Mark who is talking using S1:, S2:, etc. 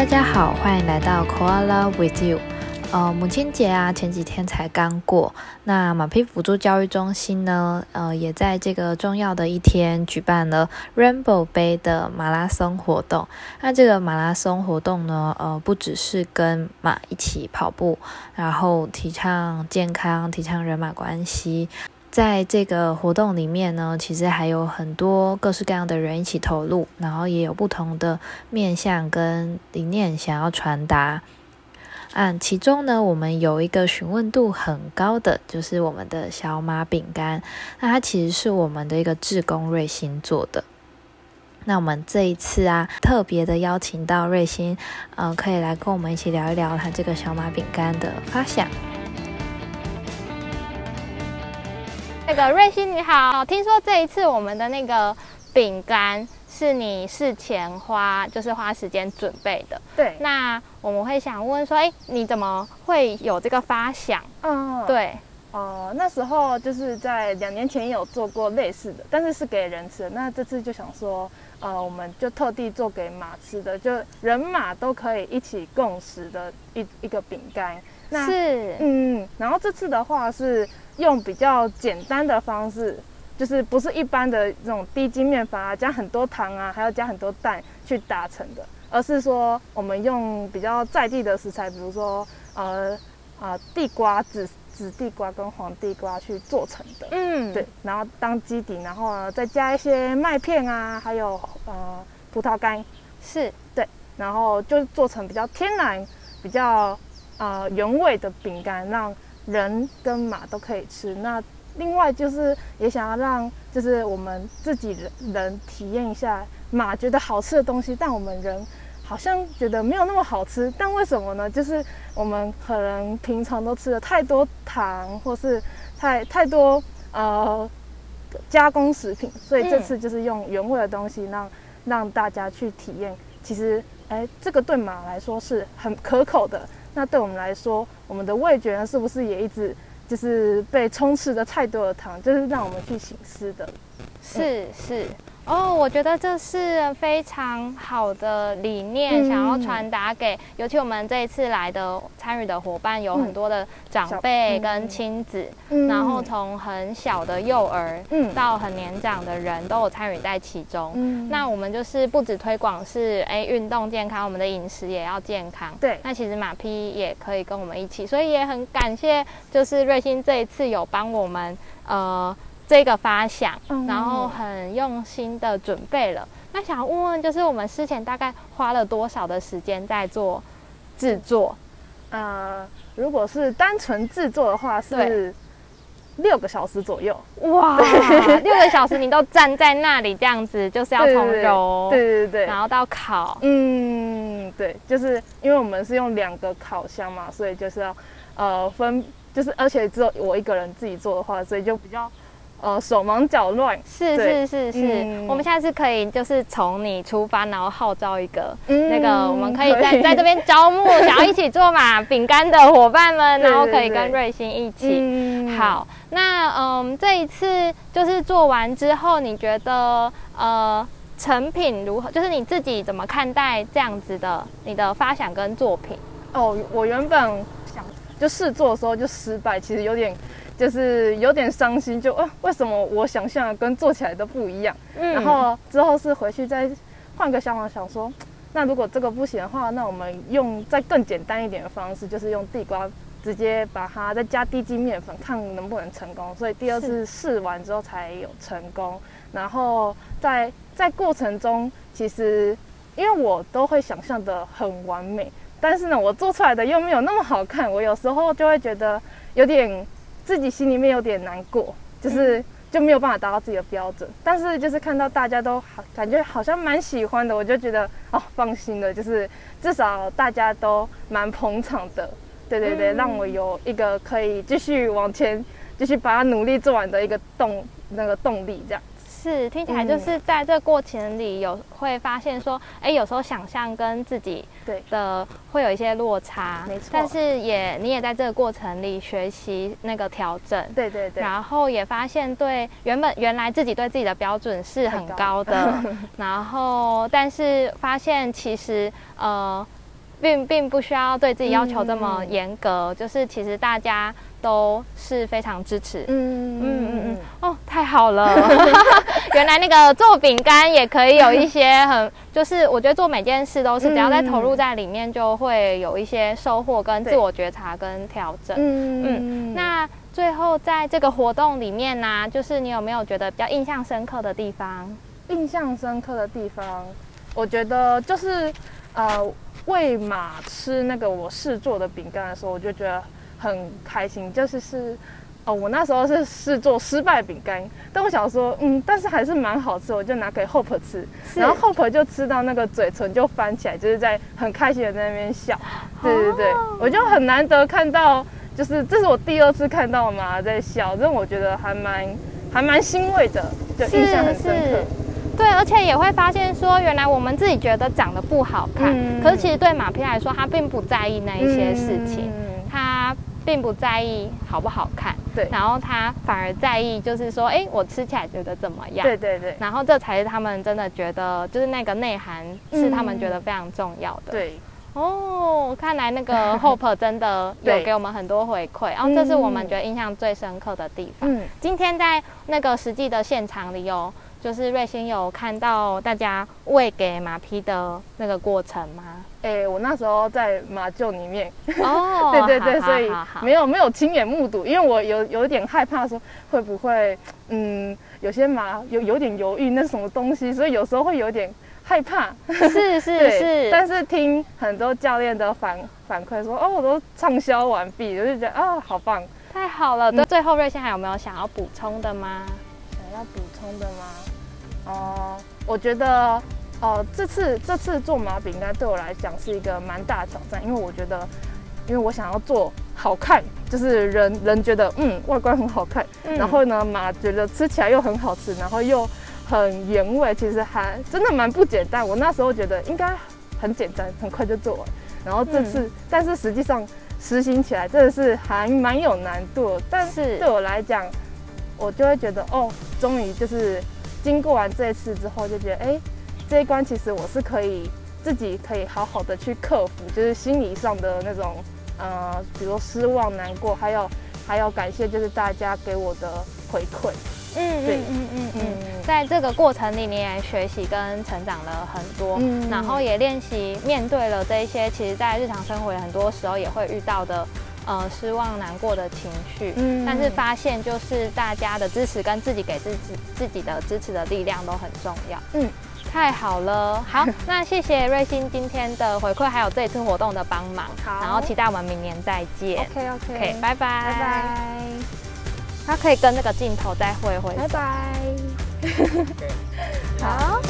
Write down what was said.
S1: 大家好，欢迎来到 Koala with you。呃，母亲节啊，前几天才刚过。那马匹辅助教育中心呢，呃，也在这个重要的一天举办了 Rainbow 杯的马拉松活动。那这个马拉松活动呢，呃，不只是跟马一起跑步，然后提倡健康，提倡人马关系。在这个活动里面呢，其实还有很多各式各样的人一起投入，然后也有不同的面向跟理念想要传达。嗯，其中呢，我们有一个询问度很高的，就是我们的小马饼干。那它其实是我们的一个志工瑞星做的。那我们这一次啊，特别的邀请到瑞星，呃，可以来跟我们一起聊一聊它这个小马饼干的发想。
S2: 那个瑞星你好，听说这一次我们的那个饼干是你事前花，就是花时间准备的。
S3: 对，
S2: 那我们会想问说，哎，你怎么会有这个发想？嗯，对，
S3: 哦，那时候就是在两年前有做过类似的，但是是给人吃的。那这次就想说，呃，我们就特地做给马吃的，就人马都可以一起共食的一一个饼干。
S2: 是，
S3: 嗯，然后这次的话是。用比较简单的方式，就是不是一般的这种低筋面粉啊，加很多糖啊，还要加很多蛋去达成的，而是说我们用比较在地的食材，比如说呃啊地瓜、紫紫地瓜跟黄地瓜去做成的。嗯，对，然后当基底，然后呢再加一些麦片啊，还有呃葡萄干，
S2: 是
S3: 对，然后就做成比较天然、比较呃原味的饼干，让。人跟马都可以吃，那另外就是也想要让就是我们自己人人体验一下马觉得好吃的东西，但我们人好像觉得没有那么好吃，但为什么呢？就是我们可能平常都吃了太多糖，或是太太多呃加工食品，所以这次就是用原味的东西让让大家去体验，其实哎这个对马来说是很可口的。那对我们来说，我们的味觉呢，是不是也一直就是被充斥着太多的糖，就是让我们去醒思的？
S2: 是是。哦，我觉得这是非常好的理念，想要传达给，尤其我们这一次来的参与的伙伴有很多的长辈跟亲子，然后从很小的幼儿到很年长的人都有参与在其中。那我们就是不止推广是哎运动健康，我们的饮食也要健康。
S3: 对，
S2: 那其实马匹也可以跟我们一起，所以也很感谢，就是瑞星这一次有帮我们呃。这个发想，然后很用心的准备了。那想问问，就是我们之前大概花了多少的时间在做制作？
S3: 呃，如果是单纯制作的话，是六个小时左右。
S2: 哇，六个小时你都站在那里这样子，就是要从揉，
S3: 对对对，
S2: 然后到烤。
S3: 嗯，对，就是因为我们是用两个烤箱嘛，所以就是要呃分，就是而且只有我一个人自己做的话，所以就比较。呃，手忙脚乱，
S2: 是是是是，我们现在是可以就是从你出发，然后号召一个那个，我们可以在在这边招募想要一起做嘛饼干的伙伴们，然后可以跟瑞星一起。好，那嗯，这一次就是做完之后，你觉得呃成品如何？就是你自己怎么看待这样子的你的发想跟作品？
S3: 哦，我原本想就试做的时候就失败，其实有点。就是有点伤心，就啊，为什么我想象的跟做起来都不一样？嗯，然后之后是回去再换个想法，想说，那如果这个不行的话，那我们用再更简单一点的方式，就是用地瓜直接把它再加低筋面粉，看能不能成功。所以第二次试完之后才有成功。然后在在过程中，其实因为我都会想象的很完美，但是呢，我做出来的又没有那么好看，我有时候就会觉得有点。自己心里面有点难过，就是就没有办法达到自己的标准。但是就是看到大家都好，感觉好像蛮喜欢的，我就觉得哦，放心了，就是至少大家都蛮捧场的。对对对，让我有一个可以继续往前，继续把它努力做完的一个动那个动力，这样。
S2: 是听起来就是在这过程里有会发现说，哎，有时候想象跟自己对的会有一些落差，
S3: 没错。
S2: 但是也你也在这个过程里学习那个调整，
S3: 对对对。
S2: 然后也发现对原本原来自己对自己的标准是很高的，然后但是发现其实呃并并不需要对自己要求这么严格，就是其实大家都是非常支持。嗯嗯嗯嗯，哦，太好了！原来那个做饼干也可以有一些很，就是我觉得做每件事都是只要在投入在里面，就会有一些收获跟自我觉察跟调整。嗯嗯，那最后在这个活动里面呢，就是你有没有觉得比较印象深刻的地方？
S3: 印象深刻的地方，我觉得就是呃。喂马吃那个我试做的饼干的时候，我就觉得很开心。就是是，哦，我那时候是试做失败饼干，但我想说，嗯，但是还是蛮好吃，我就拿给 Hope 吃，然后 Hope 就吃到那个嘴唇就翻起来，就是在很开心的在那边笑。对对对，我就很难得看到，就是这是我第二次看到马在笑，这我觉得还蛮还蛮欣慰的，就印象很深刻。
S2: 对，而且也会发现说，原来我们自己觉得长得不好看，可是其实对马匹来说，他并不在意那一些事情，他并不在意好不好看，
S3: 对，
S2: 然后他反而在意就是说，哎，我吃起来觉得怎么样？
S3: 对对对，
S2: 然后这才是他们真的觉得，就是那个内涵是他们觉得非常重要的。
S3: 对，
S2: 哦，看来那个 Hope 真的有给我们很多回馈，然后这是我们觉得印象最深刻的地方。嗯，今天在那个实际的现场里有。就是瑞星有看到大家喂给马匹的那个过程吗？
S3: 哎，我那时候在马厩里面哦，对对对，所以没有没有亲眼目睹，因为我有有点害怕说会不会嗯有些马有有点犹豫那什么东西，所以有时候会有点害怕。
S2: 是是是，
S3: 但是听很多教练的反反馈说哦，我都畅销完毕，我就觉得啊好棒，
S2: 太好了。那最后瑞星还有没有想要补充的吗？
S3: 想要补充的吗？哦，我觉得，哦，这次这次做麻饼应该对我来讲是一个蛮大的挑战，因为我觉得，因为我想要做好看，就是人 人觉得嗯外观很好看，然后呢马觉得吃起来又很好吃，然后又很原味，其实还真的蛮不简单。我那时候觉得应该很简单，很快就做完。然后这次，但是实际上实行起来真的是还蛮有难度。但是对我来讲，我就会觉得哦，终于就是。经过完这一次之后，就觉得哎，这一关其实我是可以自己可以好好的去克服，就是心理上的那种呃，比如失望、难过，还有还有感谢，就是大家给我的回馈。嗯，对，嗯嗯
S2: 嗯，在这个过程里，你也学习跟成长了很多，然后也练习面对了这一些，其实在日常生活很多时候也会遇到的。呃，失望、难过的情绪，嗯，但是发现就是大家的支持跟自己给自己自己的支持的力量都很重要，嗯，太好了，好，那谢谢瑞欣今天的回馈，还有这一次活动的帮忙，
S3: 好，
S2: 然后期待我们明年再见
S3: ，OK OK，
S2: 拜拜。
S3: 拜拜，
S2: 他可以跟那个镜头再会会，
S3: 拜拜，
S2: 好。